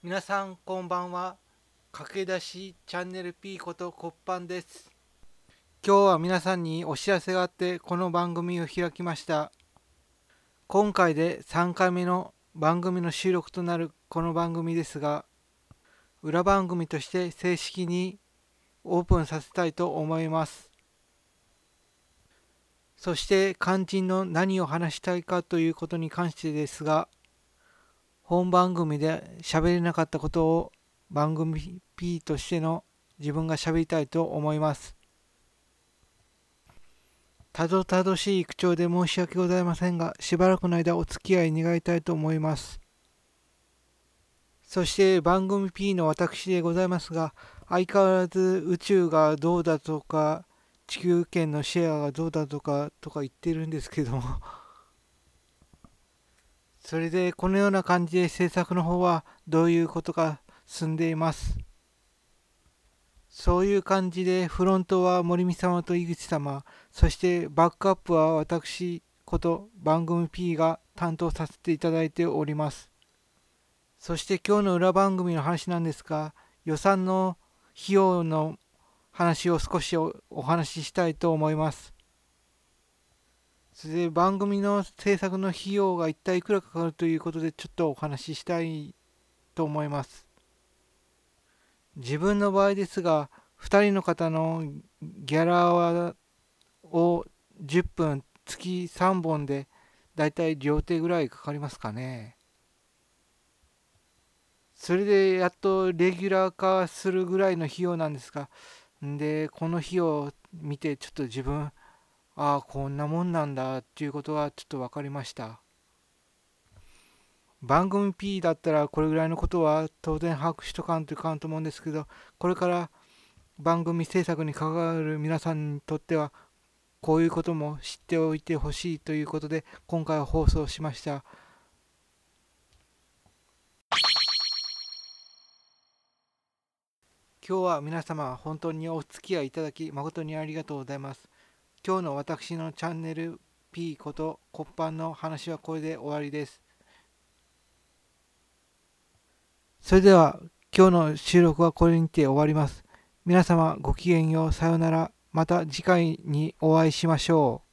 皆さんこんばんは。駆け出しチャンネル P ことコッパンです。今日は皆さんにお知らせがあってこの番組を開きました。今回で3回目の番組の収録となるこの番組ですが裏番組として正式にオープンさせたいと思います。そして肝心の何を話したいかということに関してですが本番組で喋れなかったことを番組 P としての自分が喋りたいと思います。たどたどしい口調で申し訳ございませんがしばらくの間お付き合い願いたいと思います。そして番組 P の私でございますが相変わらず宇宙がどうだとか地球圏のシェアがどうだとかとか言ってるんですけども。それでこのような感じで制作の方はどういうことが進んでいます？そういう感じでフロントは森美様と井口様そしてバックアップは私こと番組 P が担当させていただいておりますそして今日の裏番組の話なんですが予算の費用の話を少しお話ししたいと思います。それで番組の制作の費用が一体いくらかかるということでちょっとお話ししたいと思います。自分の場合ですが2人の方のギャラはを10分月3本でだいたい両手ぐらいかかりますかね。それでやっとレギュラー化するぐらいの費用なんですがでこの日を見てちょっと自分ああこんなもんなんだっていうことがちょっと分かりました番組 P だったらこれぐらいのことは当然把握しとかんといかんと思うんですけどこれから番組制作に関わる皆さんにとってはこういうことも知っておいてほしいということで今回は放送しました。今日は皆様本当にお付き合いいただき誠にありがとうございます。今日の私のチャンネル P こと骨盤の話はこれで終わりです。それでは今日の収録はこれにて終わります。皆様ごきげんよう、さようなら。また次回にお会いしましょう。